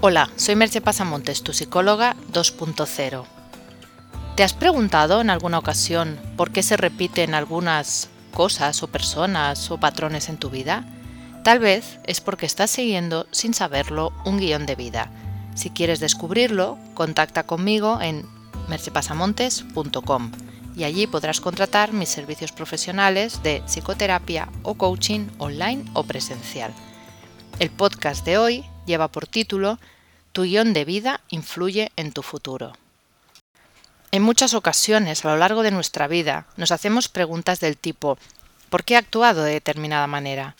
Hola, soy Merche Pasamontes, tu psicóloga 2.0. ¿Te has preguntado en alguna ocasión por qué se repiten algunas cosas o personas o patrones en tu vida? Tal vez es porque estás siguiendo, sin saberlo, un guion de vida. Si quieres descubrirlo, contacta conmigo en merchepasamontes.com y allí podrás contratar mis servicios profesionales de psicoterapia o coaching online o presencial. El podcast de hoy lleva por título Tu guion de vida influye en tu futuro. En muchas ocasiones a lo largo de nuestra vida nos hacemos preguntas del tipo ¿por qué he actuado de determinada manera?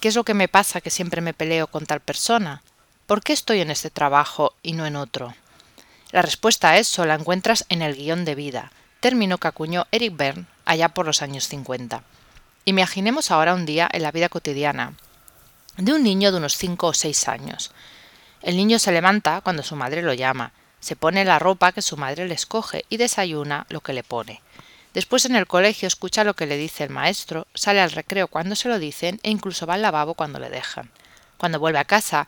¿Qué es lo que me pasa que siempre me peleo con tal persona? ¿Por qué estoy en este trabajo y no en otro? La respuesta a eso la encuentras en el guion de vida, término que acuñó Eric Berne allá por los años 50. Imaginemos ahora un día en la vida cotidiana de un niño de unos 5 o 6 años. El niño se levanta cuando su madre lo llama, se pone la ropa que su madre le escoge y desayuna lo que le pone. Después en el colegio escucha lo que le dice el maestro, sale al recreo cuando se lo dicen e incluso va al lavabo cuando le dejan. Cuando vuelve a casa,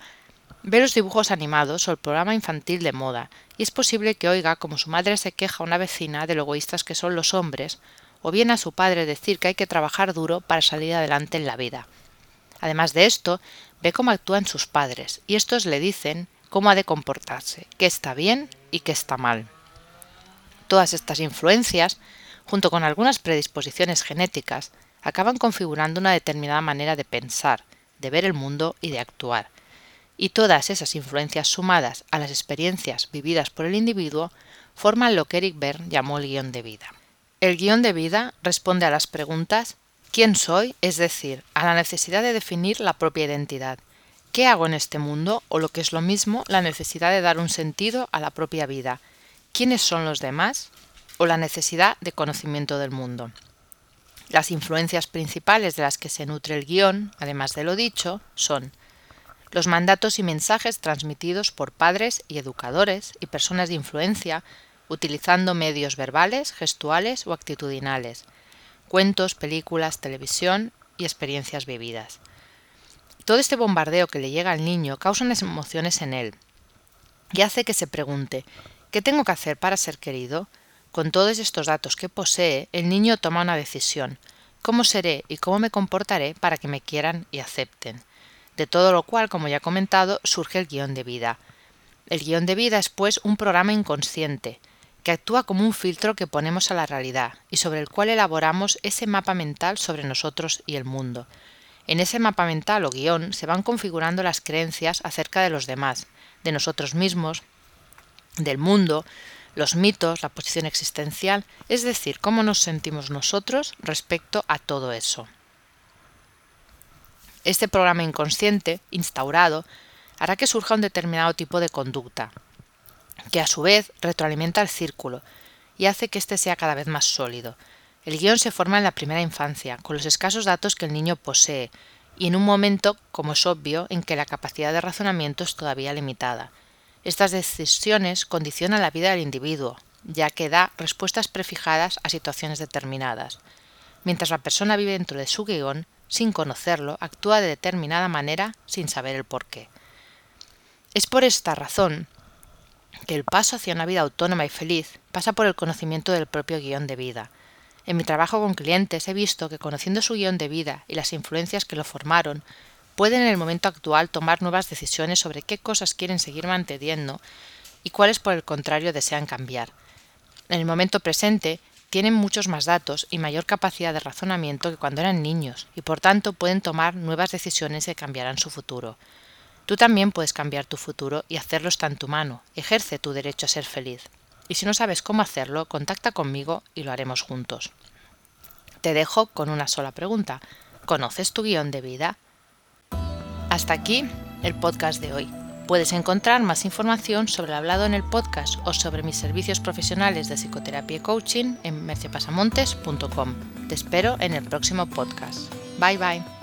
ve los dibujos animados o el programa infantil de moda, y es posible que oiga como su madre se queja a una vecina de lo egoístas que son los hombres, o bien a su padre decir que hay que trabajar duro para salir adelante en la vida. Además de esto, ve cómo actúan sus padres, y estos le dicen cómo ha de comportarse, qué está bien y qué está mal. Todas estas influencias, junto con algunas predisposiciones genéticas, acaban configurando una determinada manera de pensar, de ver el mundo y de actuar. Y todas esas influencias sumadas a las experiencias vividas por el individuo forman lo que Eric Berne llamó el guion de vida. El guion de vida responde a las preguntas quién soy, es decir, a la necesidad de definir la propia identidad. ¿Qué hago en este mundo? O lo que es lo mismo, la necesidad de dar un sentido a la propia vida. ¿Quiénes son los demás? O la necesidad de conocimiento del mundo. Las influencias principales de las que se nutre el guion, además de lo dicho, son los mandatos y mensajes transmitidos por padres y educadores y personas de influencia utilizando medios verbales, gestuales o actitudinales, cuentos, películas, televisión y experiencias vividas. Todo este bombardeo que le llega al niño causa unas emociones en él y hace que se pregunte ¿qué tengo que hacer para ser querido? Con todos estos datos que posee, el niño toma una decisión ¿cómo seré y cómo me comportaré para que me quieran y acepten? De todo lo cual, como ya he comentado, surge el guion de vida. El guion de vida es pues un programa inconsciente, que actúa como un filtro que ponemos a la realidad y sobre el cual elaboramos ese mapa mental sobre nosotros y el mundo. En ese mapa mental o guion se van configurando las creencias acerca de los demás, de nosotros mismos, del mundo, los mitos, la posición existencial, es decir, cómo nos sentimos nosotros respecto a todo eso. Este programa inconsciente, instaurado, hará que surja un determinado tipo de conducta, que a su vez retroalimenta el círculo y hace que éste sea cada vez más sólido. El guion se forma en la primera infancia, con los escasos datos que el niño posee, y en un momento, como es obvio, en que la capacidad de razonamiento es todavía limitada. Estas decisiones condicionan la vida del individuo, ya que da respuestas prefijadas a situaciones determinadas. Mientras la persona vive dentro de su guion, sin conocerlo, actúa de determinada manera sin saber el porqué. Es por esta razón que el paso hacia una vida autónoma y feliz pasa por el conocimiento del propio guion de vida. En mi trabajo con clientes he visto que conociendo su guion de vida y las influencias que lo formaron, pueden en el momento actual tomar nuevas decisiones sobre qué cosas quieren seguir manteniendo y cuáles por el contrario desean cambiar. En el momento presente tienen muchos más datos y mayor capacidad de razonamiento que cuando eran niños y por tanto pueden tomar nuevas decisiones que cambiarán su futuro. Tú también puedes cambiar tu futuro y hacerlo está en tu mano. Ejerce tu derecho a ser feliz. Y si no sabes cómo hacerlo, contacta conmigo y lo haremos juntos. Te dejo con una sola pregunta. ¿Conoces tu guion de vida? Hasta aquí el podcast de hoy. Puedes encontrar más información sobre el hablado en el podcast o sobre mis servicios profesionales de psicoterapia y coaching en mercepasamontes.com. Te espero en el próximo podcast. Bye bye.